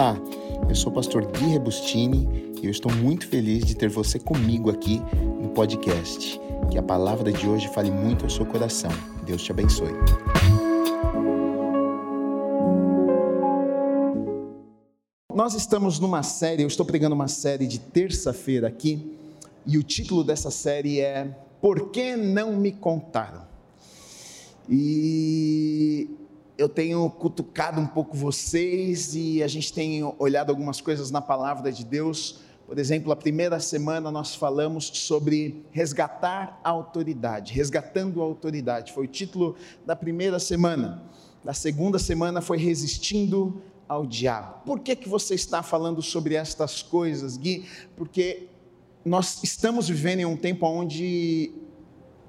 Olá, eu sou o pastor Gui Rebustini e eu estou muito feliz de ter você comigo aqui no podcast. Que a palavra de hoje fale muito ao seu coração. Deus te abençoe. Nós estamos numa série, eu estou pregando uma série de terça-feira aqui, e o título dessa série é Por que não me contaram? E eu tenho cutucado um pouco vocês e a gente tem olhado algumas coisas na palavra de Deus. Por exemplo, a primeira semana nós falamos sobre resgatar a autoridade, resgatando a autoridade. Foi o título da primeira semana. Na segunda semana foi resistindo ao diabo. Por que, que você está falando sobre estas coisas, Gui? Porque nós estamos vivendo em um tempo onde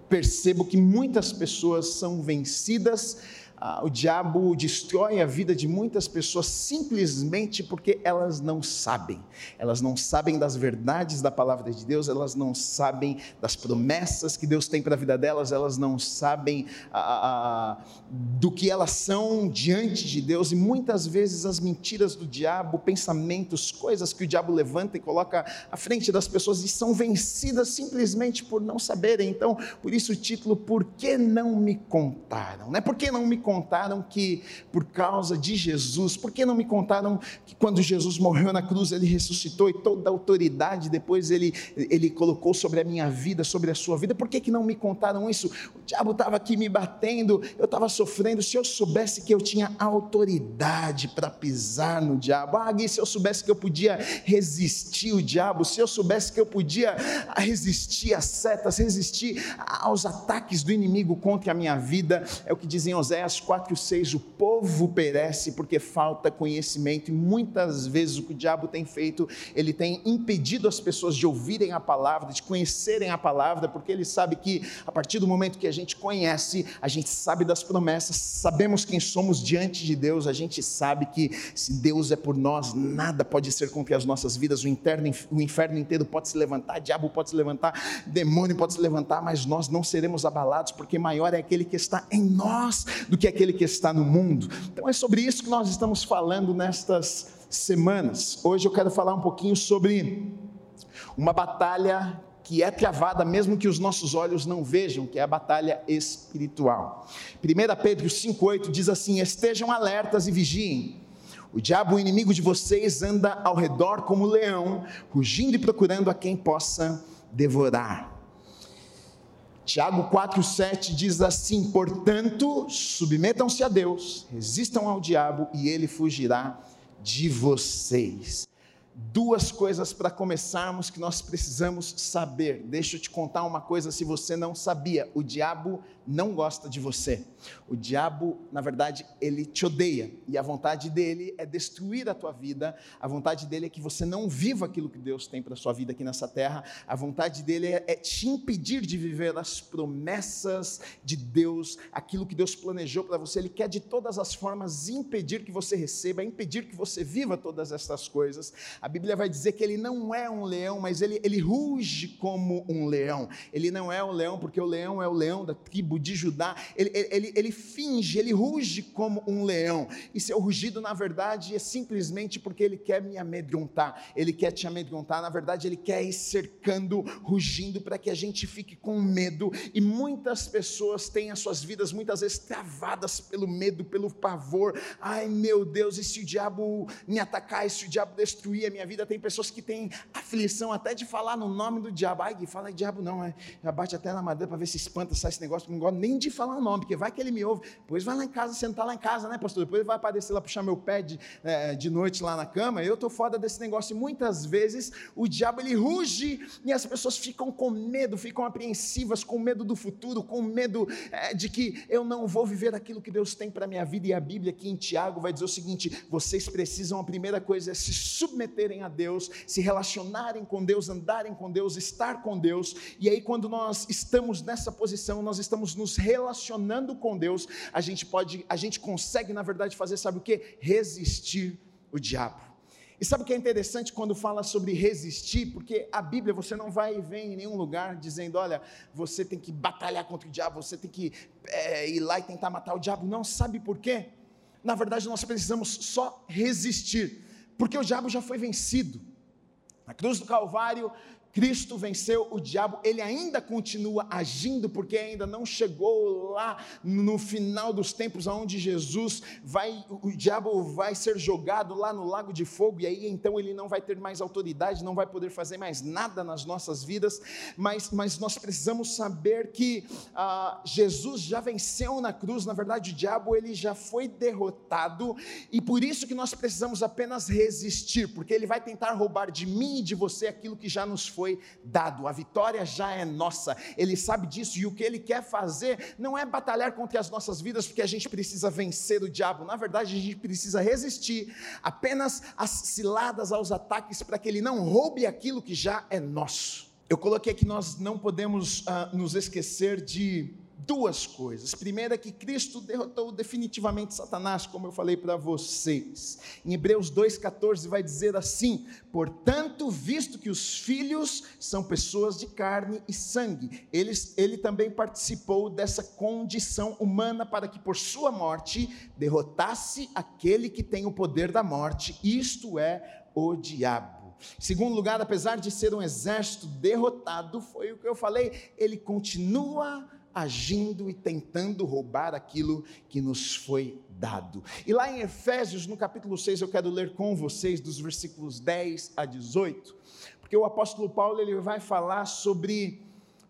percebo que muitas pessoas são vencidas o diabo destrói a vida de muitas pessoas simplesmente porque elas não sabem. Elas não sabem das verdades da palavra de Deus, elas não sabem das promessas que Deus tem para a vida delas, elas não sabem ah, ah, do que elas são diante de Deus. E muitas vezes as mentiras do diabo, pensamentos, coisas que o diabo levanta e coloca à frente das pessoas e são vencidas simplesmente por não saberem. Então, por isso o título, Por que não me contaram? Não é por que não me contaram? Contaram que por causa de Jesus, por que não me contaram que quando Jesus morreu na cruz, ele ressuscitou e toda a autoridade depois ele, ele colocou sobre a minha vida, sobre a sua vida, por que, que não me contaram isso? O diabo estava aqui me batendo, eu estava sofrendo, se eu soubesse que eu tinha autoridade para pisar no diabo, ah, Gui, se eu soubesse que eu podia resistir o diabo, se eu soubesse que eu podia resistir às setas, resistir aos ataques do inimigo contra a minha vida, é o que dizem Oséias 4 e 6, o povo perece porque falta conhecimento, e muitas vezes o que o diabo tem feito, ele tem impedido as pessoas de ouvirem a palavra, de conhecerem a palavra, porque ele sabe que a partir do momento que a gente conhece, a gente sabe das promessas, sabemos quem somos diante de Deus, a gente sabe que se Deus é por nós, nada pode ser contra as nossas vidas, o, interno, o inferno inteiro pode se levantar, o diabo pode se levantar, demônio pode se levantar, mas nós não seremos abalados, porque maior é aquele que está em nós do que aquele que está no mundo. Então é sobre isso que nós estamos falando nestas semanas. Hoje eu quero falar um pouquinho sobre uma batalha que é travada mesmo que os nossos olhos não vejam, que é a batalha espiritual. 1 Pedro 5,8 diz assim: Estejam alertas e vigiem. O diabo, o inimigo de vocês, anda ao redor como leão, rugindo e procurando a quem possa devorar. Tiago 4,7 diz assim: Portanto, submetam-se a Deus, resistam ao diabo e ele fugirá de vocês duas coisas para começarmos que nós precisamos saber. Deixa eu te contar uma coisa se você não sabia: o diabo não gosta de você. O diabo, na verdade, ele te odeia e a vontade dele é destruir a tua vida. A vontade dele é que você não viva aquilo que Deus tem para sua vida aqui nessa terra. A vontade dele é, é te impedir de viver as promessas de Deus, aquilo que Deus planejou para você. Ele quer de todas as formas impedir que você receba, impedir que você viva todas essas coisas. A Bíblia vai dizer que ele não é um leão, mas ele, ele ruge como um leão. Ele não é um leão, porque o leão é o leão da tribo de Judá. Ele, ele, ele finge, ele ruge como um leão. E seu rugido, na verdade, é simplesmente porque ele quer me amedrontar. Ele quer te amedrontar. Na verdade, ele quer ir cercando, rugindo, para que a gente fique com medo. E muitas pessoas têm as suas vidas muitas vezes travadas pelo medo, pelo pavor. Ai meu Deus, e se o diabo me atacar, e se o diabo destruir minha vida, tem pessoas que têm aflição até de falar no nome do diabo. Ai, fala diabo não, é, já bate até na madeira para ver se espanta, sai esse negócio, gosto nem de falar o nome, porque vai que ele me ouve. Depois vai lá em casa, sentar lá em casa, né, pastor? Depois ele vai aparecer lá, puxar meu pé de, é, de noite lá na cama. Eu estou fora desse negócio. E muitas vezes o diabo ele ruge e as pessoas ficam com medo, ficam apreensivas, com medo do futuro, com medo é, de que eu não vou viver aquilo que Deus tem para minha vida. E a Bíblia aqui em Tiago vai dizer o seguinte: vocês precisam, a primeira coisa é se submeter submeterem a Deus, se relacionarem com Deus, andarem com Deus, estar com Deus. E aí, quando nós estamos nessa posição, nós estamos nos relacionando com Deus, a gente pode, a gente consegue, na verdade, fazer, sabe o que? Resistir o diabo. E sabe o que é interessante quando fala sobre resistir? Porque a Bíblia você não vai e vem em nenhum lugar dizendo, olha, você tem que batalhar contra o diabo, você tem que é, ir lá e tentar matar o diabo. Não, sabe por quê? Na verdade, nós precisamos só resistir Porque o diabo já foi vencido. Na cruz do Calvário, Cristo venceu o diabo, ele ainda continua agindo, porque ainda não chegou lá no final dos tempos, onde Jesus vai, o diabo vai ser jogado lá no lago de fogo, e aí então ele não vai ter mais autoridade, não vai poder fazer mais nada nas nossas vidas, mas, mas nós precisamos saber que ah, Jesus já venceu na cruz, na verdade o diabo ele já foi derrotado, e por isso que nós precisamos apenas resistir, porque ele vai tentar roubar de mim e de você aquilo que já nos foi foi dado, a vitória já é nossa, Ele sabe disso e o que Ele quer fazer não é batalhar contra as nossas vidas, porque a gente precisa vencer o diabo, na verdade a gente precisa resistir apenas às ciladas, aos ataques, para que Ele não roube aquilo que já é nosso. Eu coloquei que nós não podemos uh, nos esquecer de duas coisas. Primeira é que Cristo derrotou definitivamente Satanás, como eu falei para vocês. Em Hebreus 2,14 vai dizer assim: Portanto, visto que os filhos são pessoas de carne e sangue, ele, ele também participou dessa condição humana para que por sua morte derrotasse aquele que tem o poder da morte, isto é, o diabo. Segundo lugar, apesar de ser um exército derrotado, foi o que eu falei, ele continua agindo e tentando roubar aquilo que nos foi dado. E lá em Efésios, no capítulo 6, eu quero ler com vocês dos versículos 10 a 18, porque o apóstolo Paulo ele vai falar sobre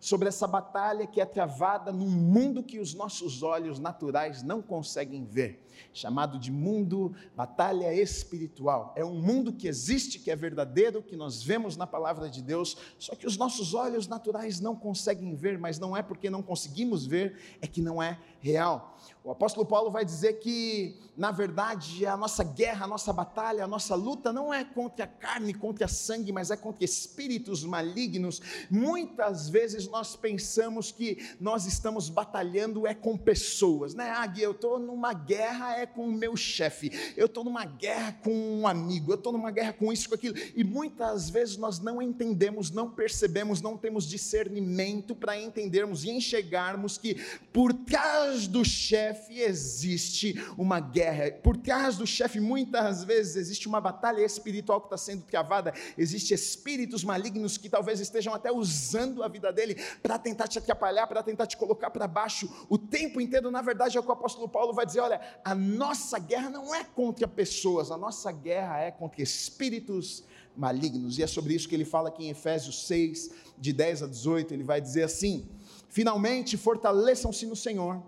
sobre essa batalha que é travada num mundo que os nossos olhos naturais não conseguem ver, chamado de mundo batalha espiritual. É um mundo que existe, que é verdadeiro, que nós vemos na palavra de Deus, só que os nossos olhos naturais não conseguem ver, mas não é porque não conseguimos ver, é que não é real. O apóstolo Paulo vai dizer que, na verdade, a nossa guerra, a nossa batalha, a nossa luta não é contra a carne, contra sangue, mas é contra espíritos malignos. Muitas vezes nós pensamos que nós estamos batalhando é com pessoas, né? Ah, eu estou numa guerra é com o meu chefe, eu estou numa guerra com um amigo, eu estou numa guerra com isso, com aquilo, e muitas vezes nós não entendemos, não percebemos, não temos discernimento para entendermos e enxergarmos que por trás do chefe existe uma guerra, por trás do chefe muitas vezes existe uma batalha espiritual que está sendo travada, existem espíritos malignos que talvez estejam até usando a vida dele para tentar te atrapalhar, para tentar te colocar para baixo o tempo inteiro. Na verdade, é o que o apóstolo Paulo vai dizer: olha, a nossa guerra não é contra pessoas, a nossa guerra é contra espíritos malignos. E é sobre isso que ele fala aqui em Efésios 6, de 10 a 18. Ele vai dizer assim: finalmente fortaleçam-se no Senhor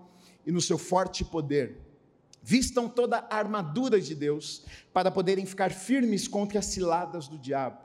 e no seu forte poder. Vistam toda a armadura de Deus para poderem ficar firmes contra as ciladas do diabo.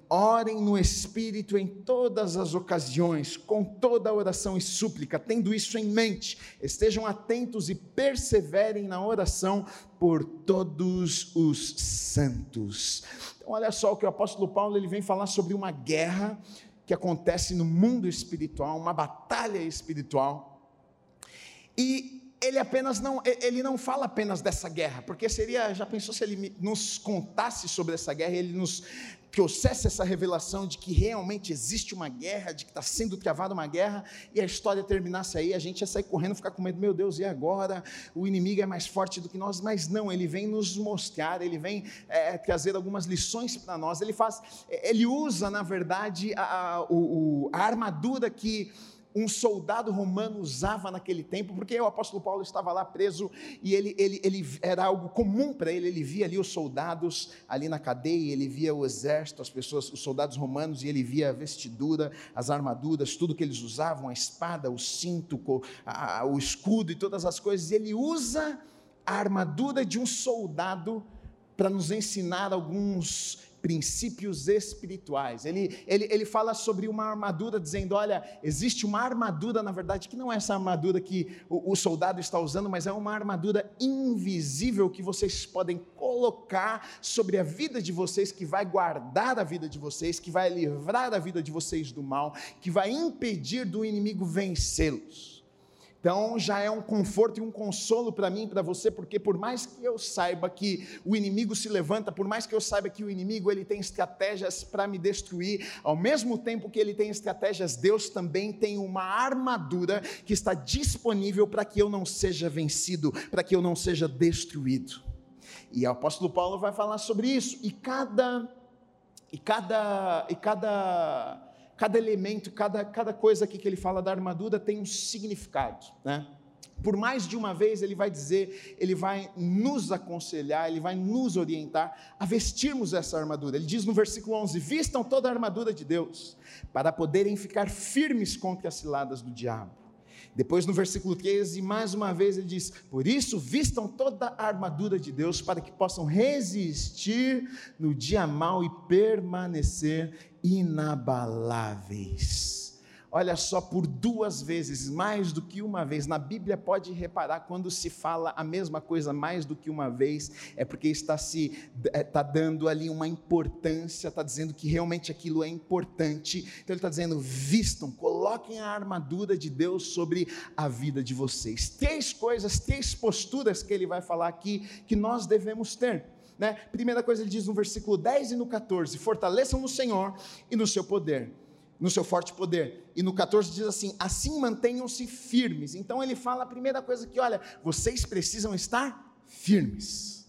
Orem no Espírito em todas as ocasiões, com toda oração e súplica, tendo isso em mente. Estejam atentos e perseverem na oração por todos os santos. Então, olha só o que o apóstolo Paulo ele vem falar sobre uma guerra que acontece no mundo espiritual, uma batalha espiritual. E ele apenas não, ele não fala apenas dessa guerra, porque seria, já pensou se ele nos contasse sobre essa guerra, ele nos trouxesse essa revelação de que realmente existe uma guerra, de que está sendo travada uma guerra, e a história terminasse aí, a gente ia sair correndo, ficar com medo, meu Deus, e agora? O inimigo é mais forte do que nós, mas não, ele vem nos mostrar, ele vem é, trazer algumas lições para nós, ele faz, ele usa, na verdade, a, a, a armadura que um soldado romano usava naquele tempo, porque o apóstolo Paulo estava lá preso e ele, ele, ele era algo comum para ele, ele via ali os soldados ali na cadeia, ele via o exército, as pessoas, os soldados romanos, e ele via a vestidura, as armaduras, tudo que eles usavam, a espada, o cinto, a, a, o escudo e todas as coisas, e ele usa a armadura de um soldado para nos ensinar alguns princípios espirituais. Ele, ele, ele fala sobre uma armadura, dizendo: olha, existe uma armadura, na verdade, que não é essa armadura que o, o soldado está usando, mas é uma armadura invisível que vocês podem colocar sobre a vida de vocês, que vai guardar a vida de vocês, que vai livrar a vida de vocês do mal, que vai impedir do inimigo vencê-los. Então já é um conforto e um consolo para mim para você, porque por mais que eu saiba que o inimigo se levanta, por mais que eu saiba que o inimigo ele tem estratégias para me destruir, ao mesmo tempo que ele tem estratégias, Deus também tem uma armadura que está disponível para que eu não seja vencido, para que eu não seja destruído. E o apóstolo Paulo vai falar sobre isso. E cada e cada e cada cada elemento, cada, cada coisa aqui que ele fala da armadura tem um significado, né? Por mais de uma vez ele vai dizer, ele vai nos aconselhar, ele vai nos orientar a vestirmos essa armadura. Ele diz no versículo 11: Vistam toda a armadura de Deus, para poderem ficar firmes contra as ciladas do diabo. Depois no versículo 13, mais uma vez ele diz: Por isso vistam toda a armadura de Deus para que possam resistir no dia mau e permanecer inabaláveis. Olha só, por duas vezes, mais do que uma vez, na Bíblia pode reparar quando se fala a mesma coisa mais do que uma vez, é porque está se está dando ali uma importância, está dizendo que realmente aquilo é importante. Então ele está dizendo: vistam, coloquem a armadura de Deus sobre a vida de vocês. Três coisas, três posturas que ele vai falar aqui que nós devemos ter. Né? Primeira coisa ele diz no versículo 10 e no 14: fortaleçam no Senhor e no seu poder no seu forte poder. E no 14 diz assim: assim mantenham-se firmes. Então ele fala a primeira coisa que, olha, vocês precisam estar firmes.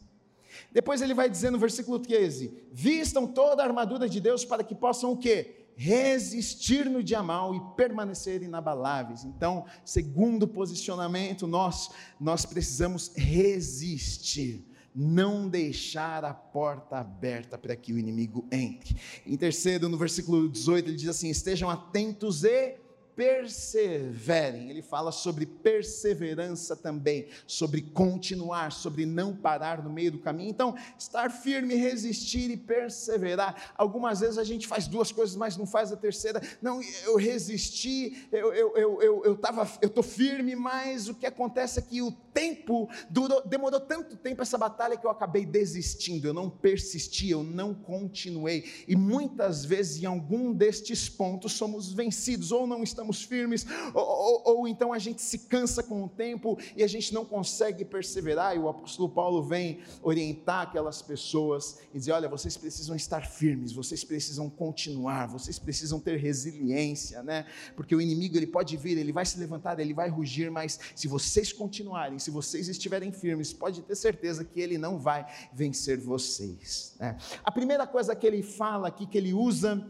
Depois ele vai dizer no versículo 13: vistam toda a armadura de Deus para que possam o quê? Resistir no dia mal e permanecer inabaláveis. Então, segundo posicionamento nosso, nós precisamos resistir não deixar a porta aberta para que o inimigo entre. Em terceiro, no versículo 18, ele diz assim: estejam atentos e perseverem. Ele fala sobre perseverança também, sobre continuar, sobre não parar no meio do caminho. Então, estar firme, resistir e perseverar. Algumas vezes a gente faz duas coisas, mas não faz a terceira. Não, eu resisti, eu eu eu eu, eu tava, eu tô firme, mas o que acontece é que o tempo durou, demorou tanto tempo essa batalha que eu acabei desistindo. Eu não persisti, eu não continuei. E muitas vezes em algum destes pontos somos vencidos ou não estamos estamos firmes, ou, ou, ou, então a gente se cansa com o tempo e a gente não consegue perseverar. E o apóstolo Paulo vem orientar aquelas pessoas e dizer: olha, vocês precisam estar firmes, vocês precisam continuar, vocês precisam ter resiliência, né? Porque o inimigo ele pode vir, ele vai se levantar, ele vai rugir, mas se vocês continuarem, se vocês estiverem firmes, pode ter certeza que ele não vai vencer vocês. Né? A primeira coisa que ele fala aqui, que ele usa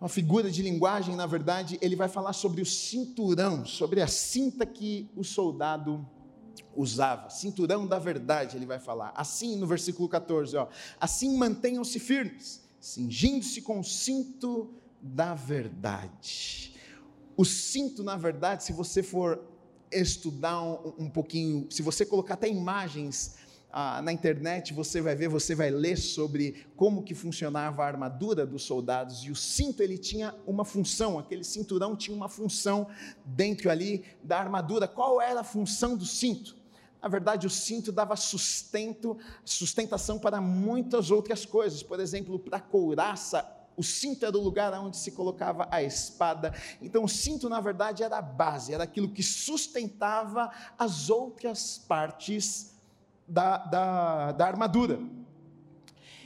uma figura de linguagem, na verdade, ele vai falar sobre o cinturão, sobre a cinta que o soldado usava, cinturão da verdade, ele vai falar. Assim, no versículo 14, ó, assim mantenham-se firmes, cingindo-se com o cinto da verdade. O cinto, na verdade, se você for estudar um, um pouquinho, se você colocar até imagens ah, na internet você vai ver, você vai ler sobre como que funcionava a armadura dos soldados e o cinto ele tinha uma função, aquele cinturão tinha uma função dentro ali da armadura. Qual era a função do cinto? Na verdade, o cinto dava sustento, sustentação para muitas outras coisas. Por exemplo, para a couraça, o cinto era o lugar onde se colocava a espada. Então, o cinto, na verdade, era a base, era aquilo que sustentava as outras partes da, da, da armadura.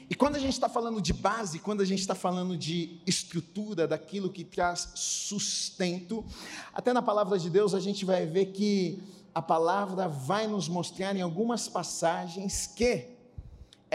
E quando a gente está falando de base, quando a gente está falando de estrutura, daquilo que traz sustento, até na palavra de Deus a gente vai ver que a palavra vai nos mostrar em algumas passagens que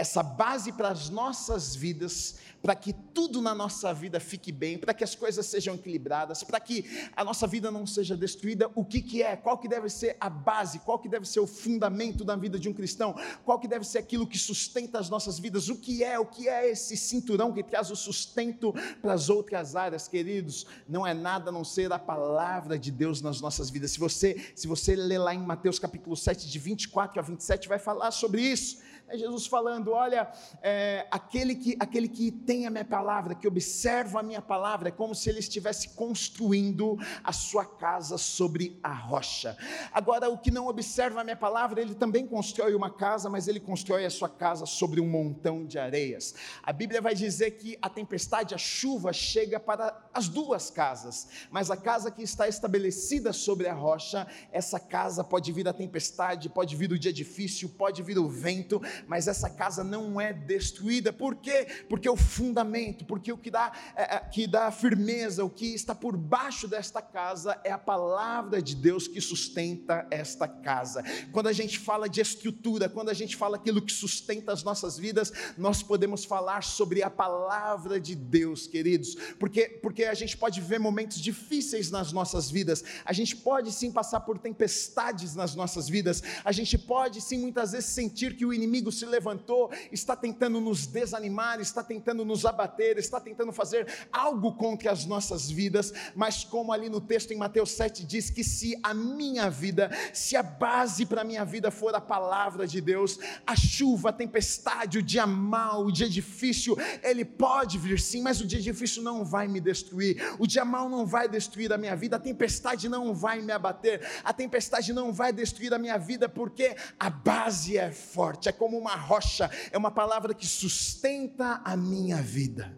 essa base para as nossas vidas, para que tudo na nossa vida fique bem, para que as coisas sejam equilibradas, para que a nossa vida não seja destruída, o que, que é? Qual que deve ser a base? Qual que deve ser o fundamento da vida de um cristão? Qual que deve ser aquilo que sustenta as nossas vidas? O que é? O que é esse cinturão que traz o sustento para as outras áreas, queridos? Não é nada a não ser a palavra de Deus nas nossas vidas. Se você, se você ler lá em Mateus capítulo 7, de 24 a 27, vai falar sobre isso. É Jesus falando: olha, é, aquele, que, aquele que tem a minha palavra, que observa a minha palavra, é como se ele estivesse construindo a sua casa sobre a rocha. Agora, o que não observa a minha palavra, ele também constrói uma casa, mas ele constrói a sua casa sobre um montão de areias. A Bíblia vai dizer que a tempestade, a chuva, chega para as duas casas, mas a casa que está estabelecida sobre a rocha, essa casa pode vir a tempestade, pode vir o dia difícil, pode vir o vento, mas essa casa não é destruída. Por quê? Porque o fundamento, porque o que dá, é, é, que dá firmeza, o que está por baixo desta casa é a palavra de Deus que sustenta esta casa. Quando a gente fala de estrutura, quando a gente fala aquilo que sustenta as nossas vidas, nós podemos falar sobre a palavra de Deus, queridos, porque, porque a gente pode ver momentos difíceis nas nossas vidas, a gente pode sim passar por tempestades nas nossas vidas, a gente pode sim muitas vezes sentir que o inimigo se levantou, está tentando nos desanimar, está tentando nos abater, está tentando fazer algo contra as nossas vidas, mas como ali no texto em Mateus 7 diz que se a minha vida, se a base para a minha vida for a palavra de Deus, a chuva, a tempestade, o dia mau, o dia difícil, ele pode vir sim, mas o dia difícil não vai me destruir, o dia mau não vai destruir a minha vida, a tempestade não vai me abater, a tempestade não vai destruir a minha vida, porque a base é forte, é como uma rocha, é uma palavra que sustenta a minha vida.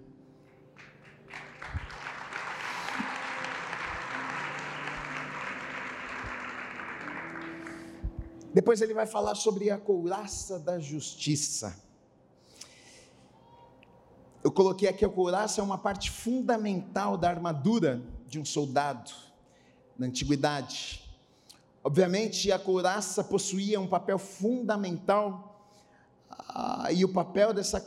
Depois ele vai falar sobre a couraça da justiça. Eu coloquei aqui a couraça é uma parte fundamental da armadura de um soldado na antiguidade. Obviamente, a couraça possuía um papel fundamental ah, e o papel dessa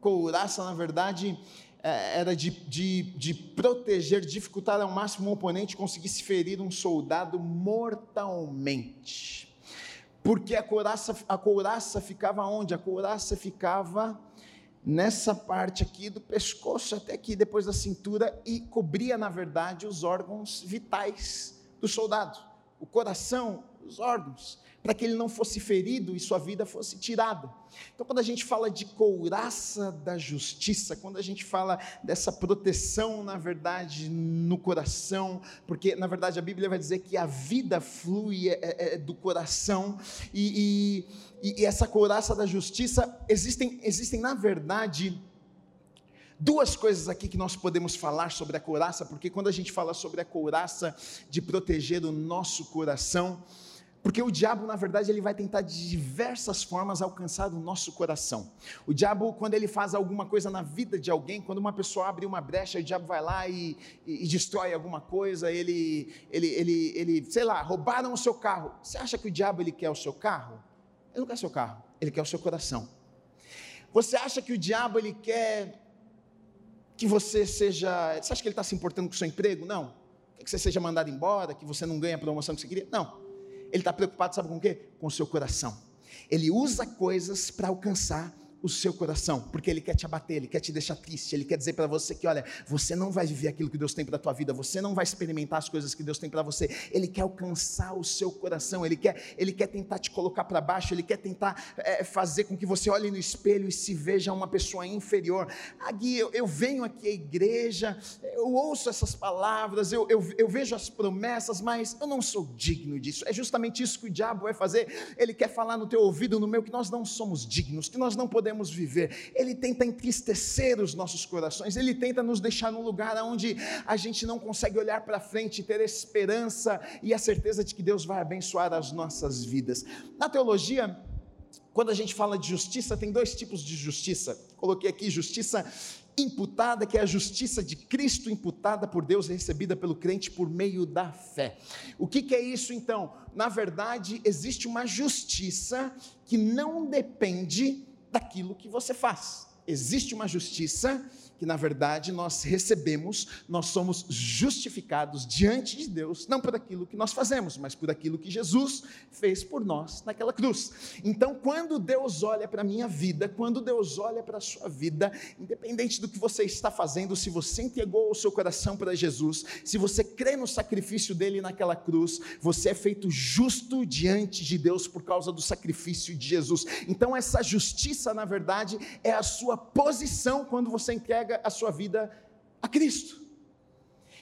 couraça, na verdade, é, era de, de, de proteger, dificultar ao máximo um oponente conseguisse ferir um soldado mortalmente. Porque a couraça, a couraça ficava onde? A couraça ficava nessa parte aqui do pescoço até aqui, depois da cintura, e cobria, na verdade, os órgãos vitais do soldado. O coração, os órgãos para que ele não fosse ferido e sua vida fosse tirada. Então, quando a gente fala de couraça da justiça, quando a gente fala dessa proteção, na verdade, no coração, porque na verdade a Bíblia vai dizer que a vida flui é, é, é do coração, e, e, e essa couraça da justiça, existem, existem na verdade, duas coisas aqui que nós podemos falar sobre a couraça, porque quando a gente fala sobre a couraça de proteger o nosso coração, porque o diabo, na verdade, ele vai tentar de diversas formas alcançar o nosso coração. O diabo, quando ele faz alguma coisa na vida de alguém, quando uma pessoa abre uma brecha, o diabo vai lá e, e, e destrói alguma coisa, ele, ele, ele, ele, sei lá, roubaram o seu carro. Você acha que o diabo ele quer o seu carro? Ele não quer o seu carro, ele quer o seu coração. Você acha que o diabo ele quer que você seja. Você acha que ele está se importando com o seu emprego? Não. Quer que você seja mandado embora, que você não ganhe a promoção que você queria? Não. Ele está preocupado, sabe com o quê? Com o seu coração. Ele usa coisas para alcançar o seu coração, porque ele quer te abater, ele quer te deixar triste, ele quer dizer para você que, olha, você não vai viver aquilo que Deus tem para a tua vida, você não vai experimentar as coisas que Deus tem para você. Ele quer alcançar o seu coração, ele quer, ele quer tentar te colocar para baixo, ele quer tentar é, fazer com que você olhe no espelho e se veja uma pessoa inferior. Agui, eu, eu venho aqui à igreja, eu ouço essas palavras, eu, eu, eu vejo as promessas, mas eu não sou digno disso. É justamente isso que o diabo vai fazer. Ele quer falar no teu ouvido, no meu, que nós não somos dignos, que nós não podemos podemos viver. Ele tenta entristecer os nossos corações, ele tenta nos deixar num lugar onde a gente não consegue olhar para frente, ter esperança e a certeza de que Deus vai abençoar as nossas vidas. Na teologia, quando a gente fala de justiça, tem dois tipos de justiça. Coloquei aqui justiça imputada, que é a justiça de Cristo imputada por Deus, recebida pelo crente por meio da fé. O que, que, é isso então? Na verdade, existe uma justiça que não depende daquilo que você faz. Existe uma justiça que na verdade nós recebemos, nós somos justificados diante de Deus, não por aquilo que nós fazemos, mas por aquilo que Jesus fez por nós naquela cruz. Então, quando Deus olha para a minha vida, quando Deus olha para a sua vida, independente do que você está fazendo, se você entregou o seu coração para Jesus, se você crê no sacrifício dele naquela cruz, você é feito justo diante de Deus por causa do sacrifício de Jesus. Então, essa justiça, na verdade, é a sua posição quando você entrega entrega a sua vida a Cristo.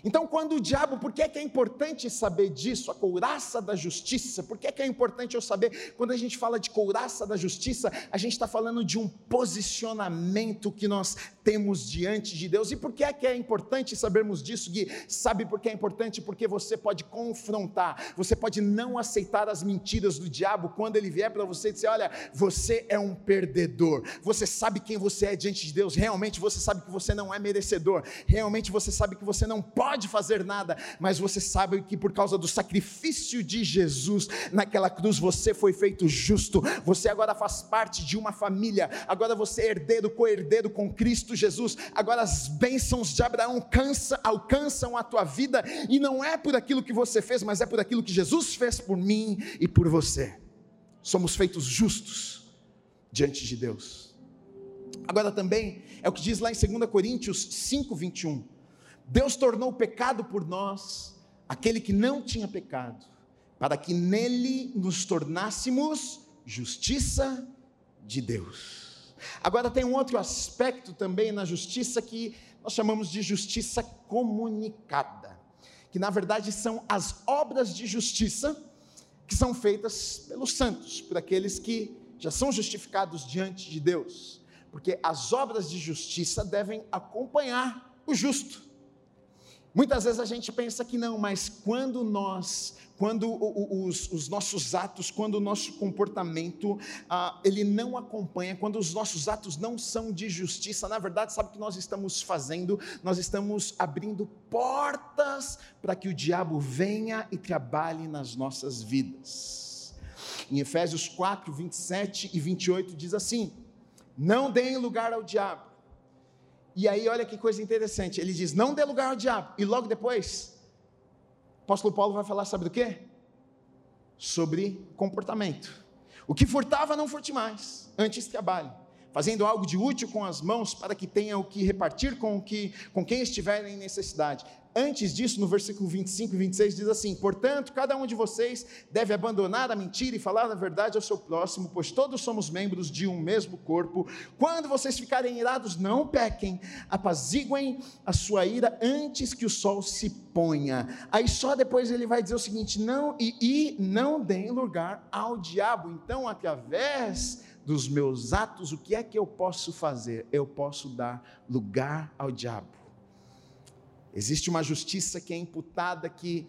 Então, quando o diabo, por que é, que é importante saber disso, a couraça da justiça? Por que é, que é importante eu saber? Quando a gente fala de couraça da justiça, a gente está falando de um posicionamento que nós temos diante de Deus. E por que é que é importante sabermos disso, Gui? Sabe por que é importante? Porque você pode confrontar, você pode não aceitar as mentiras do diabo quando ele vier para você e dizer: olha, você é um perdedor, você sabe quem você é diante de Deus, realmente você sabe que você não é merecedor, realmente você sabe que você não pode pode fazer nada, mas você sabe que por causa do sacrifício de Jesus naquela cruz você foi feito justo, você agora faz parte de uma família, agora você é herdeiro, co-herdeiro com Cristo Jesus, agora as bênçãos de Abraão alcançam, alcançam a tua vida, e não é por aquilo que você fez, mas é por aquilo que Jesus fez por mim e por você. Somos feitos justos diante de Deus. Agora também é o que diz lá em 2 Coríntios 5, 21. Deus tornou pecado por nós aquele que não tinha pecado, para que nele nos tornássemos justiça de Deus. Agora tem um outro aspecto também na justiça que nós chamamos de justiça comunicada, que na verdade são as obras de justiça que são feitas pelos santos, por aqueles que já são justificados diante de Deus, porque as obras de justiça devem acompanhar o justo. Muitas vezes a gente pensa que não, mas quando nós, quando os, os nossos atos, quando o nosso comportamento, ah, ele não acompanha, quando os nossos atos não são de justiça, na verdade, sabe o que nós estamos fazendo? Nós estamos abrindo portas para que o diabo venha e trabalhe nas nossas vidas. Em Efésios 4, 27 e 28 diz assim: Não deem lugar ao diabo e aí, olha que coisa interessante. Ele diz: não dê lugar ao diabo. E logo depois, o apóstolo Paulo vai falar, sabe do quê? Sobre comportamento. O que furtava, não furte mais. Antes trabalhe. Fazendo algo de útil com as mãos para que tenha o que repartir com, o que, com quem estiver em necessidade. Antes disso, no versículo 25 e 26, diz assim: Portanto, cada um de vocês deve abandonar a mentira e falar a verdade ao seu próximo, pois todos somos membros de um mesmo corpo. Quando vocês ficarem irados, não pequem, apaziguem a sua ira antes que o sol se ponha. Aí só depois ele vai dizer o seguinte: não, e, e não deem lugar ao diabo. Então, através dos meus atos, o que é que eu posso fazer? Eu posso dar lugar ao diabo. Existe uma justiça que é imputada que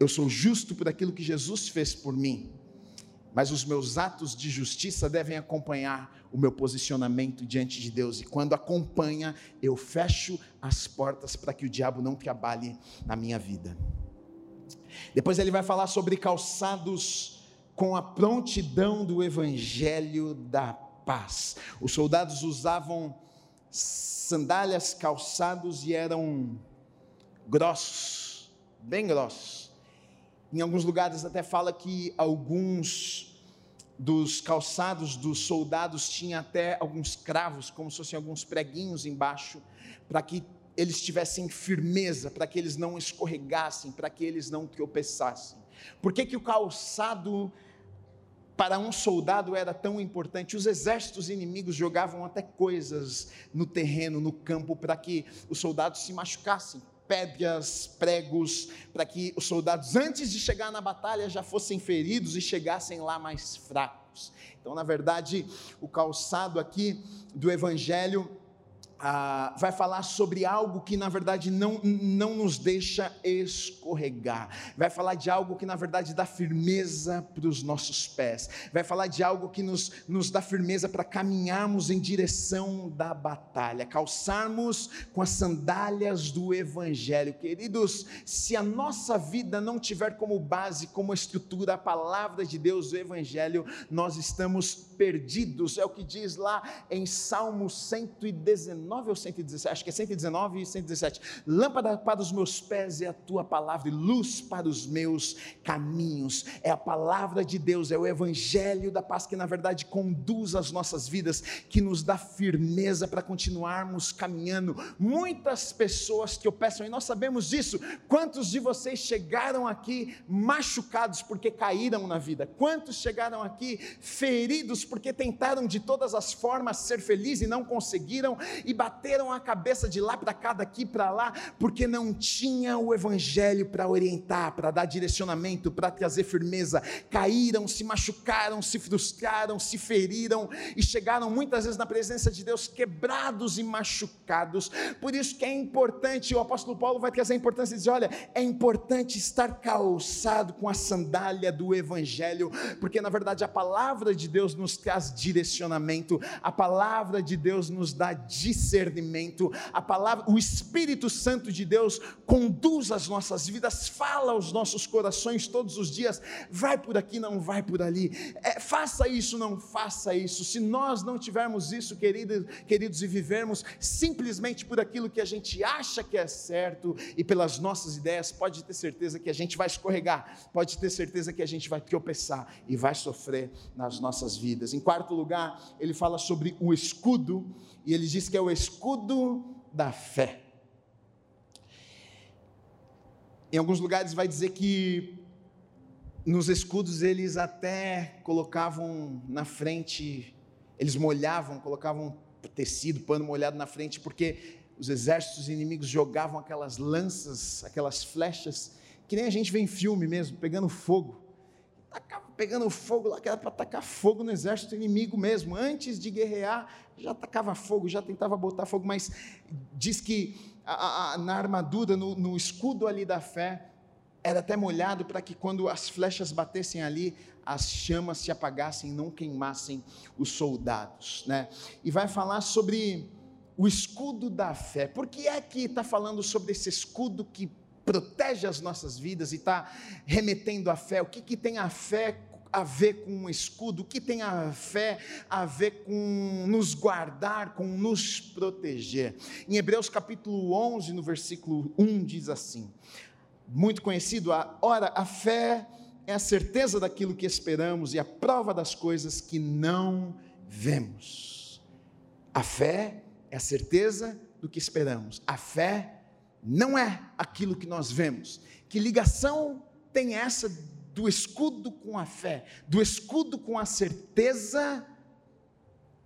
eu sou justo por aquilo que Jesus fez por mim, mas os meus atos de justiça devem acompanhar o meu posicionamento diante de Deus, e quando acompanha, eu fecho as portas para que o diabo não trabalhe na minha vida. Depois ele vai falar sobre calçados com a prontidão do evangelho da paz. Os soldados usavam sandálias, calçados e eram grossos, bem grossos. Em alguns lugares até fala que alguns dos calçados dos soldados tinham até alguns cravos, como se fossem alguns preguinhos embaixo, para que eles tivessem firmeza, para que eles não escorregassem, para que eles não tropeçassem. Por que, que o calçado para um soldado era tão importante. Os exércitos inimigos jogavam até coisas no terreno, no campo, para que os soldados se machucassem pedras, pregos, para que os soldados, antes de chegar na batalha, já fossem feridos e chegassem lá mais fracos. Então, na verdade, o calçado aqui do Evangelho ah, vai falar sobre algo que na verdade não, não nos deixa escorregar, vai falar de algo que na verdade dá firmeza para os nossos pés, vai falar de algo que nos, nos dá firmeza para caminharmos em direção da batalha, calçarmos com as sandálias do Evangelho. Queridos, se a nossa vida não tiver como base, como estrutura a palavra de Deus, o Evangelho, nós estamos perdidos, é o que diz lá em Salmo 119 119 ou 117? Acho que é 119 e 117. Lâmpada para os meus pés é a tua palavra e luz para os meus caminhos. É a palavra de Deus, é o evangelho da paz que na verdade conduz as nossas vidas, que nos dá firmeza para continuarmos caminhando. Muitas pessoas que peçam e nós sabemos disso. Quantos de vocês chegaram aqui machucados porque caíram na vida? Quantos chegaram aqui feridos porque tentaram de todas as formas ser felizes e não conseguiram e bateram a cabeça de lá para cá, daqui para lá, porque não tinha o evangelho para orientar, para dar direcionamento, para trazer firmeza. Caíram, se machucaram, se frustraram, se feriram e chegaram muitas vezes na presença de Deus quebrados e machucados. Por isso que é importante, o apóstolo Paulo vai trazer a importância de dizer: olha, é importante estar calçado com a sandália do evangelho, porque na verdade a palavra de Deus nos traz direcionamento, a palavra de Deus nos dá discernimento, a palavra, o Espírito Santo de Deus conduz as nossas vidas, fala aos nossos corações todos os dias, vai por aqui, não vai por ali, é, faça isso, não faça isso. Se nós não tivermos isso, queridos, queridos, e vivermos simplesmente por aquilo que a gente acha que é certo e pelas nossas ideias, pode ter certeza que a gente vai escorregar, pode ter certeza que a gente vai tropeçar e vai sofrer nas nossas vidas. Em quarto lugar, ele fala sobre o escudo, e ele diz que é o escudo da fé. Em alguns lugares vai dizer que nos escudos eles até colocavam na frente, eles molhavam, colocavam tecido, pano molhado na frente, porque os exércitos inimigos jogavam aquelas lanças, aquelas flechas, que nem a gente vê em filme mesmo, pegando fogo pegando fogo lá, que era para atacar fogo no exército inimigo mesmo. Antes de guerrear, já atacava fogo, já tentava botar fogo, mas diz que a, a, na armadura, no, no escudo ali da fé, era até molhado para que quando as flechas batessem ali, as chamas se apagassem não queimassem os soldados. Né? E vai falar sobre o escudo da fé. Por que é que está falando sobre esse escudo que protege as nossas vidas e está remetendo à fé? O que, que tem a fé a ver com um escudo, o que tem a fé a ver com nos guardar, com nos proteger. Em Hebreus capítulo 11, no versículo 1, diz assim: muito conhecido, a, ora, a fé é a certeza daquilo que esperamos e a prova das coisas que não vemos. A fé é a certeza do que esperamos. A fé não é aquilo que nós vemos. Que ligação tem essa do escudo com a fé, do escudo com a certeza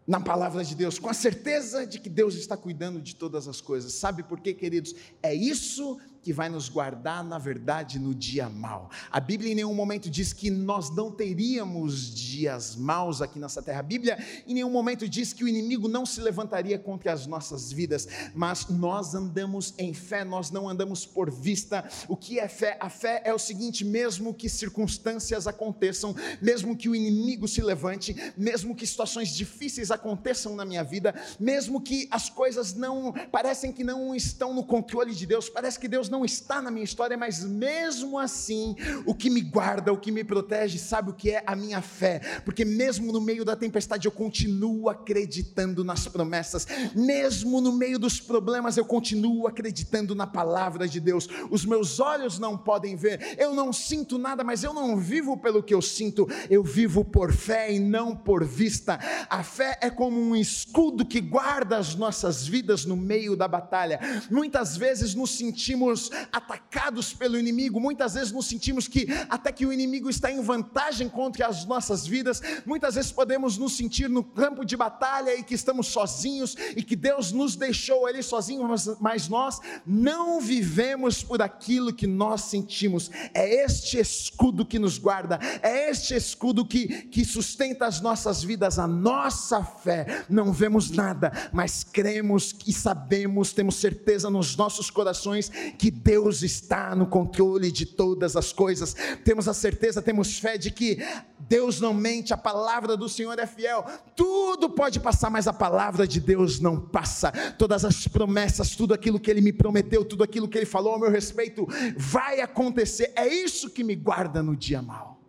na palavra de Deus, com a certeza de que Deus está cuidando de todas as coisas. Sabe por quê, queridos? É isso que vai nos guardar, na verdade, no dia mau. A Bíblia em nenhum momento diz que nós não teríamos dias maus aqui nessa terra. A Bíblia em nenhum momento diz que o inimigo não se levantaria contra as nossas vidas, mas nós andamos em fé, nós não andamos por vista. O que é fé? A fé é o seguinte: mesmo que circunstâncias aconteçam, mesmo que o inimigo se levante, mesmo que situações difíceis aconteçam na minha vida, mesmo que as coisas não parecem que não estão no controle de Deus, parece que Deus não está na minha história, mas mesmo assim, o que me guarda, o que me protege, sabe o que é a minha fé, porque mesmo no meio da tempestade eu continuo acreditando nas promessas, mesmo no meio dos problemas eu continuo acreditando na palavra de Deus. Os meus olhos não podem ver, eu não sinto nada, mas eu não vivo pelo que eu sinto, eu vivo por fé e não por vista. A fé é como um escudo que guarda as nossas vidas no meio da batalha. Muitas vezes nos sentimos sentimos atacados pelo inimigo, muitas vezes nos sentimos que até que o inimigo está em vantagem contra as nossas vidas, muitas vezes podemos nos sentir no campo de batalha e que estamos sozinhos e que Deus nos deixou ali sozinhos, mas nós não vivemos por aquilo que nós sentimos. É este escudo que nos guarda, é este escudo que, que sustenta as nossas vidas, a nossa fé. Não vemos nada, mas cremos e sabemos, temos certeza nos nossos corações que Deus está no controle de todas as coisas. Temos a certeza, temos fé de que Deus não mente, a palavra do Senhor é fiel. Tudo pode passar, mas a palavra de Deus não passa. Todas as promessas, tudo aquilo que Ele me prometeu, tudo aquilo que Ele falou ao meu respeito, vai acontecer. É isso que me guarda no dia mal.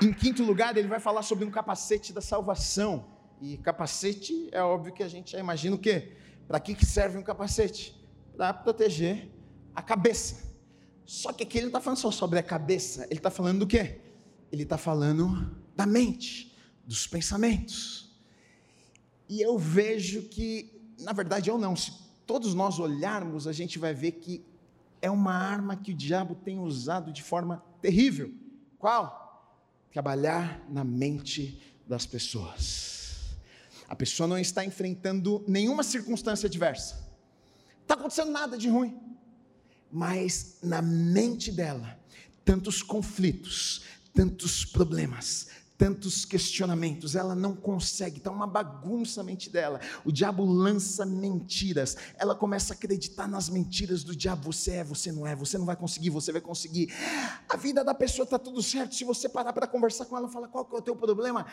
Em quinto lugar, ele vai falar sobre um capacete da salvação. E capacete é óbvio que a gente já imagina o quê? Para que serve um capacete? Para proteger a cabeça. Só que aqui ele não está falando só sobre a cabeça, ele está falando do quê? Ele está falando da mente, dos pensamentos. E eu vejo que, na verdade, eu não, se todos nós olharmos, a gente vai ver que é uma arma que o diabo tem usado de forma terrível. Qual? trabalhar na mente das pessoas. A pessoa não está enfrentando nenhuma circunstância adversa, está acontecendo nada de ruim, mas na mente dela, tantos conflitos, tantos problemas, tantos questionamentos, ela não consegue, está uma bagunça a mente dela. O diabo lança mentiras, ela começa a acreditar nas mentiras do diabo. Você é, você não é, você não vai conseguir, você vai conseguir. A vida da pessoa está tudo certo. Se você parar para conversar com ela, fala qual que é o teu problema,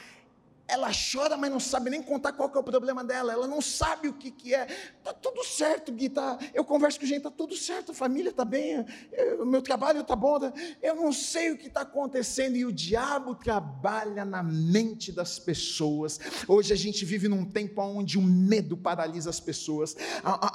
ela chora, mas não sabe nem contar qual é o problema dela. Ela não sabe o que, que é. Tá tudo certo, Gui. Tá, eu converso com gente, tá tudo certo, a família está bem, o meu trabalho está bom. Tá, eu não sei o que está acontecendo. E o diabo trabalha na mente das pessoas. Hoje a gente vive num tempo onde o medo paralisa as pessoas,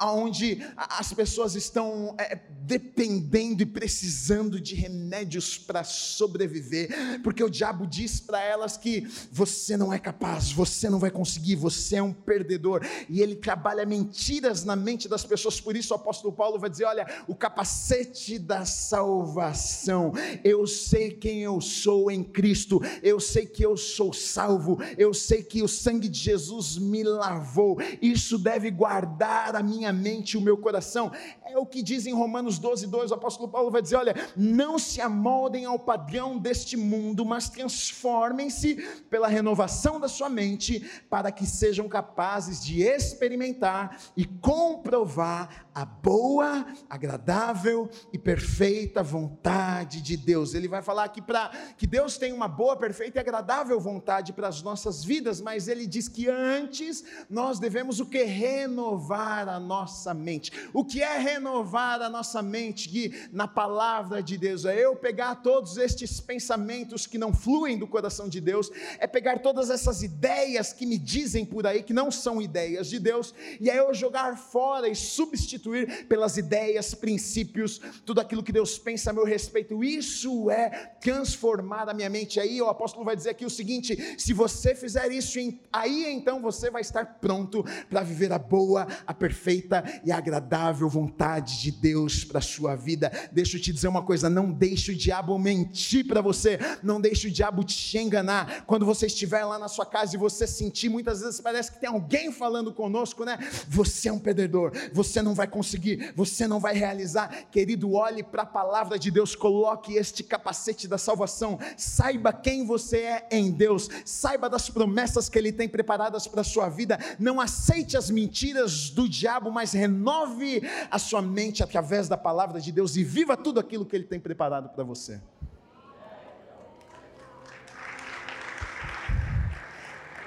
onde as pessoas estão é, dependendo e precisando de remédios para sobreviver, porque o diabo diz para elas que você não é é capaz, você não vai conseguir, você é um perdedor. E ele trabalha mentiras na mente das pessoas, por isso o apóstolo Paulo vai dizer: olha, o capacete da salvação. Eu sei quem eu sou em Cristo, eu sei que eu sou salvo, eu sei que o sangue de Jesus me lavou. Isso deve guardar a minha mente o meu coração. É o que diz em Romanos 12, 2, o apóstolo Paulo vai dizer: olha, não se amoldem ao padrão deste mundo, mas transformem-se pela renovação da sua mente, para que sejam capazes de experimentar e comprovar a boa, agradável e perfeita vontade de Deus. Ele vai falar aqui para que Deus tem uma boa, perfeita e agradável vontade para as nossas vidas, mas ele diz que antes nós devemos o que renovar a nossa mente. O que é renovar a nossa mente? Que na palavra de Deus é eu pegar todos estes pensamentos que não fluem do coração de Deus, é pegar todas essas ideias que me dizem por aí que não são ideias de Deus, e é eu jogar fora e substituir pelas ideias, princípios, tudo aquilo que Deus pensa a meu respeito. Isso é transformar a minha mente. Aí o apóstolo vai dizer aqui o seguinte: se você fizer isso, aí então você vai estar pronto para viver a boa, a perfeita e agradável vontade de Deus para a sua vida. Deixa eu te dizer uma coisa: não deixe o diabo mentir para você, não deixe o diabo te enganar. Quando você estiver lá na sua casa e você sentir, muitas vezes parece que tem alguém falando conosco, né? Você é um perdedor, você não vai conseguir, você não vai realizar. Querido, olhe para a palavra de Deus, coloque este capacete da salvação, saiba quem você é em Deus, saiba das promessas que Ele tem preparadas para a sua vida. Não aceite as mentiras do diabo, mas renove a sua mente através da palavra de Deus e viva tudo aquilo que Ele tem preparado para você.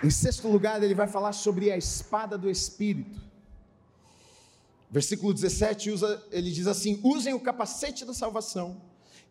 Em sexto lugar, ele vai falar sobre a espada do Espírito. Versículo 17, usa, ele diz assim: usem o capacete da salvação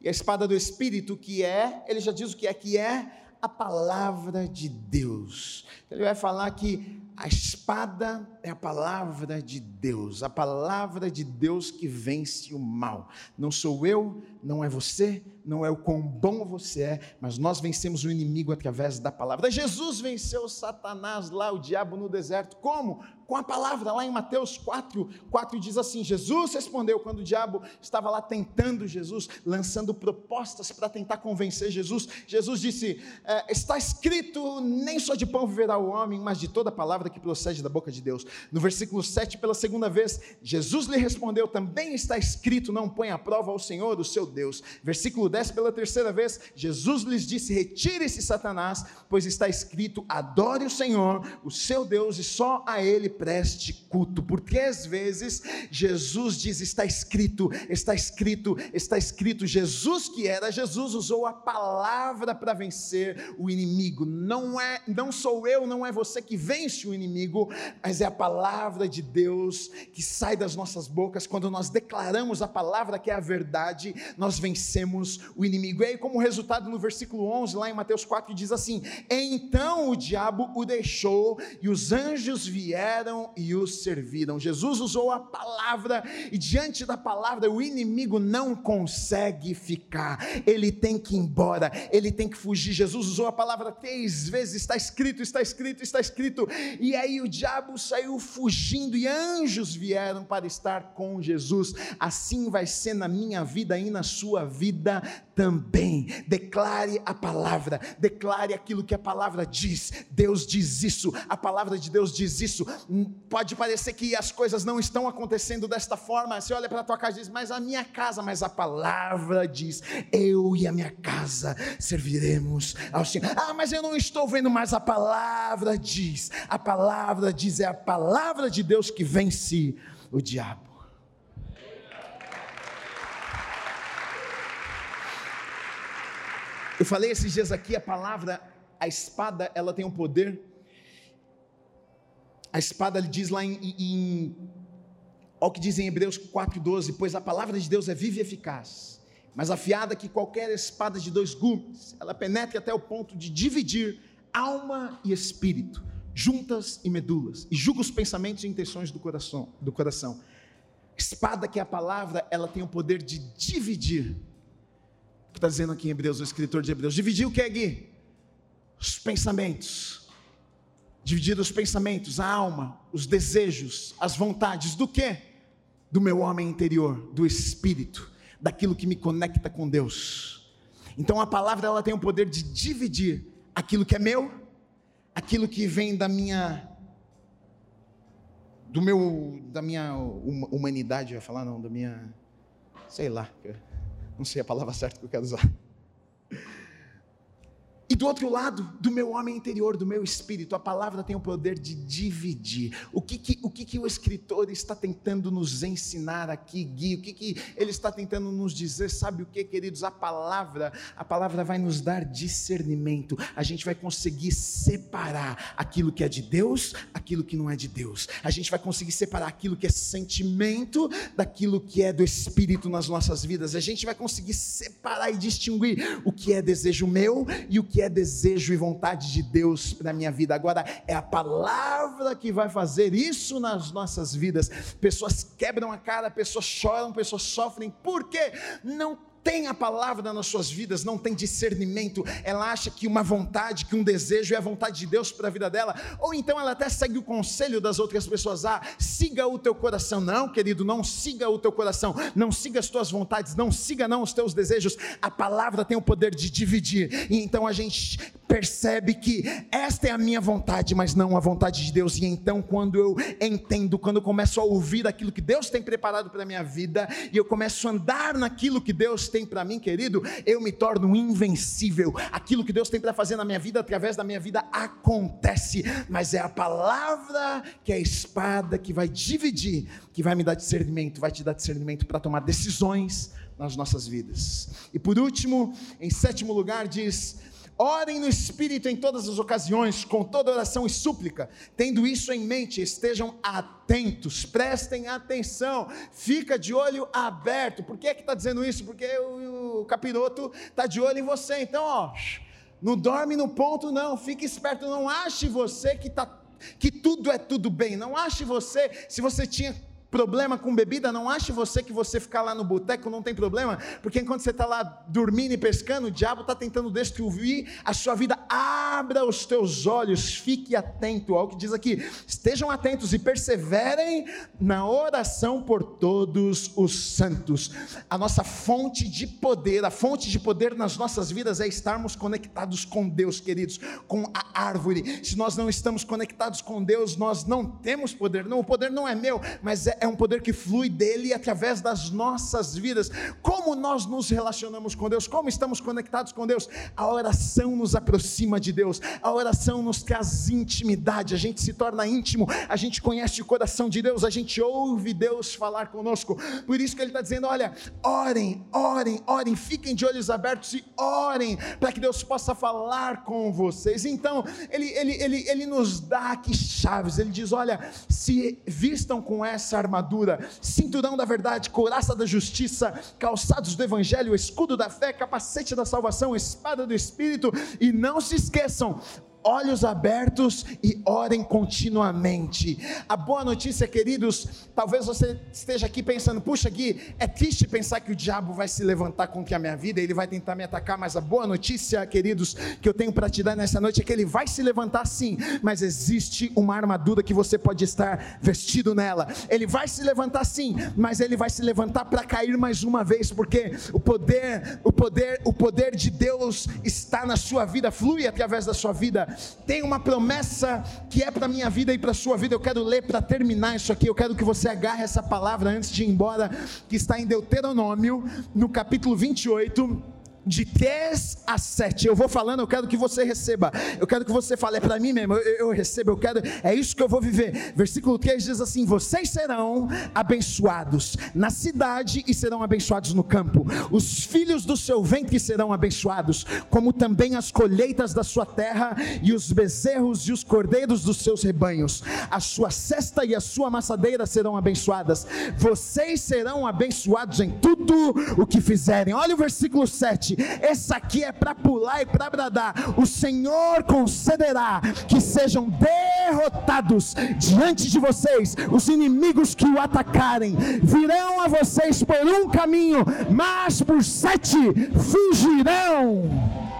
e a espada do Espírito, que é, ele já diz o que é, que é a palavra de Deus. Ele vai falar que a espada é a palavra de Deus, a palavra de Deus que vence o mal. Não sou eu, não é você, não é o quão bom você é, mas nós vencemos o inimigo através da palavra. Jesus venceu Satanás lá, o diabo no deserto. Como? Com a palavra, lá em Mateus 4, 4 diz assim: Jesus respondeu quando o diabo estava lá tentando Jesus, lançando propostas para tentar convencer Jesus. Jesus disse: é, Está escrito, nem só de pão viverá o homem, mas de toda palavra que procede da boca de Deus. No versículo 7, pela segunda vez, Jesus lhe respondeu: Também está escrito, não põe à prova ao Senhor, o seu Deus. Versículo 10, pela terceira vez, Jesus lhes disse: Retire-se, Satanás, pois está escrito: Adore o Senhor, o seu Deus, e só a ele preste culto. Porque às vezes Jesus diz: Está escrito, está escrito, está escrito. Jesus, que era Jesus, usou a palavra para vencer o inimigo. Não é, não sou eu, não é você que vence o inimigo, mas é a palavra de Deus que sai das nossas bocas quando nós declaramos a palavra que é a verdade nós vencemos o inimigo. E aí, como resultado, no versículo 11, lá em Mateus 4, diz assim: Então o diabo o deixou e os anjos vieram e o serviram. Jesus usou a palavra e diante da palavra o inimigo não consegue ficar, ele tem que ir embora, ele tem que fugir. Jesus usou a palavra três vezes, está escrito, está escrito, está escrito, e aí o diabo saiu fugindo e anjos vieram para estar com Jesus. Assim vai ser na minha vida e na sua vida também. Declare a palavra, declare aquilo que a palavra diz. Deus diz isso, a palavra de Deus diz isso. Hum, pode parecer que as coisas não estão acontecendo desta forma. Você olha para a tua casa e diz, mas a minha casa, mas a palavra diz: eu e a minha casa serviremos ao Senhor. Ah, mas eu não estou vendo, mas a palavra diz. A palavra diz, é a palavra de Deus que vence o diabo. Eu falei esses dias aqui, a palavra, a espada, ela tem um poder. A espada, ele diz lá em, em o que diz em Hebreus 4,12: Pois a palavra de Deus é viva e eficaz, mas afiada que qualquer espada de dois gumes, ela penetra até o ponto de dividir alma e espírito, juntas e medulas, e julga os pensamentos e intenções do coração. Do coração. Espada que é a palavra, ela tem o poder de dividir está dizendo aqui em Hebreus, o escritor de Hebreus. Dividir o que, Gui? Os pensamentos. Dividir os pensamentos, a alma, os desejos, as vontades, do que? Do meu homem interior, do espírito, daquilo que me conecta com Deus. Então a palavra ela tem o poder de dividir aquilo que é meu, aquilo que vem da minha do meu da minha humanidade, eu ia falar não, da minha sei lá, não sei a palavra certa que eu quero usar. E do outro lado, do meu homem interior, do meu espírito, a palavra tem o poder de dividir. O que, que, o, que, que o escritor está tentando nos ensinar aqui, Gui? O que, que ele está tentando nos dizer? Sabe o que, queridos? A palavra, a palavra vai nos dar discernimento. A gente vai conseguir separar aquilo que é de Deus, aquilo que não é de Deus. A gente vai conseguir separar aquilo que é sentimento daquilo que é do espírito nas nossas vidas. A gente vai conseguir separar e distinguir o que é desejo meu e o que é desejo e vontade de Deus para a minha vida. Agora, é a palavra que vai fazer isso nas nossas vidas. Pessoas quebram a cara, pessoas choram, pessoas sofrem, por quê? Não tem a palavra nas suas vidas, não tem discernimento, ela acha que uma vontade, que um desejo é a vontade de Deus para a vida dela, ou então ela até segue o conselho das outras pessoas: ah, siga o teu coração. Não, querido, não siga o teu coração, não siga as tuas vontades, não siga não os teus desejos. A palavra tem o poder de dividir, e então a gente percebe que esta é a minha vontade, mas não a vontade de Deus. E então, quando eu entendo, quando eu começo a ouvir aquilo que Deus tem preparado para a minha vida, e eu começo a andar naquilo que Deus tem para mim, querido, eu me torno invencível. Aquilo que Deus tem para fazer na minha vida, através da minha vida, acontece. Mas é a palavra que é a espada que vai dividir, que vai me dar discernimento, vai te dar discernimento para tomar decisões nas nossas vidas. E por último, em sétimo lugar, diz Orem no Espírito em todas as ocasiões, com toda oração e súplica. Tendo isso em mente, estejam atentos, prestem atenção, fica de olho aberto. Por que é que está dizendo isso? Porque o, o capiroto está de olho em você. Então, ó, não dorme no ponto, não. Fique esperto, não ache você que, tá, que tudo é tudo bem. Não ache você, se você tinha problema com bebida, não ache você que você ficar lá no boteco não tem problema, porque enquanto você está lá dormindo e pescando, o diabo está tentando destruir a sua vida. Abra os teus olhos, fique atento ao que diz aqui. Estejam atentos e perseverem na oração por todos os santos. A nossa fonte de poder, a fonte de poder nas nossas vidas é estarmos conectados com Deus, queridos, com a árvore. Se nós não estamos conectados com Deus, nós não temos poder. Não, o poder não é meu, mas é é um poder que flui dele através das nossas vidas. Como nós nos relacionamos com Deus, como estamos conectados com Deus. A oração nos aproxima de Deus, a oração nos traz intimidade, a gente se torna íntimo, a gente conhece o coração de Deus, a gente ouve Deus falar conosco. Por isso que ele está dizendo: olha, orem, orem, orem, fiquem de olhos abertos e orem, para que Deus possa falar com vocês. Então, ele, ele, ele, ele nos dá aqui chaves, ele diz: olha, se vistam com essa armadura armadura, cinturão da verdade, couraça da justiça, calçados do evangelho, escudo da fé, capacete da salvação, espada do espírito, e não se esqueçam, olhos abertos e orem continuamente. A boa notícia, queridos, talvez você esteja aqui pensando: puxa, Gui, é triste pensar que o diabo vai se levantar contra a minha vida, ele vai tentar me atacar, mas a boa notícia, queridos, que eu tenho para te dar nessa noite é que ele vai se levantar sim, mas existe uma armadura que você pode estar vestido nela. Ele vai se levantar sim, mas ele vai se levantar para cair mais uma vez, porque o poder, o poder, o poder de Deus está na sua vida, flui através da sua vida tem uma promessa que é para minha vida e para sua vida. Eu quero ler para terminar isso aqui. Eu quero que você agarre essa palavra antes de ir embora, que está em Deuteronômio, no capítulo 28 de 3 a 7. Eu vou falando, eu quero que você receba. Eu quero que você fale, é para mim mesmo, eu, eu, recebo, eu quero, é isso que eu vou viver. Versículo 3 diz assim: Vocês serão abençoados na cidade e serão abençoados no campo. Os filhos do seu ventre serão abençoados, como também as colheitas da sua terra e os bezerros e os cordeiros dos seus rebanhos. A sua cesta e a sua amassadeira serão abençoadas. Vocês serão abençoados em tudo o que fizerem. Olha o versículo 7 esse aqui é para pular e para bradar. O Senhor concederá que sejam derrotados diante de vocês os inimigos que o atacarem. Virão a vocês por um caminho, mas por sete fugirão.